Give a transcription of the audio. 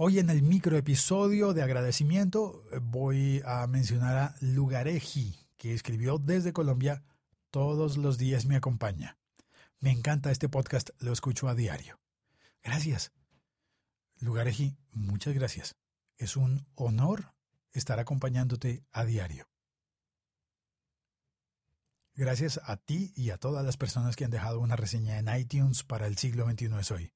Hoy en el microepisodio de agradecimiento eh, voy a mencionar a Lugareji, que escribió desde Colombia, todos los días me acompaña. Me encanta este podcast, lo escucho a diario. Gracias. Lugareji, muchas gracias. Es un honor estar acompañándote a diario. Gracias a ti y a todas las personas que han dejado una reseña en iTunes para el siglo XXI es hoy.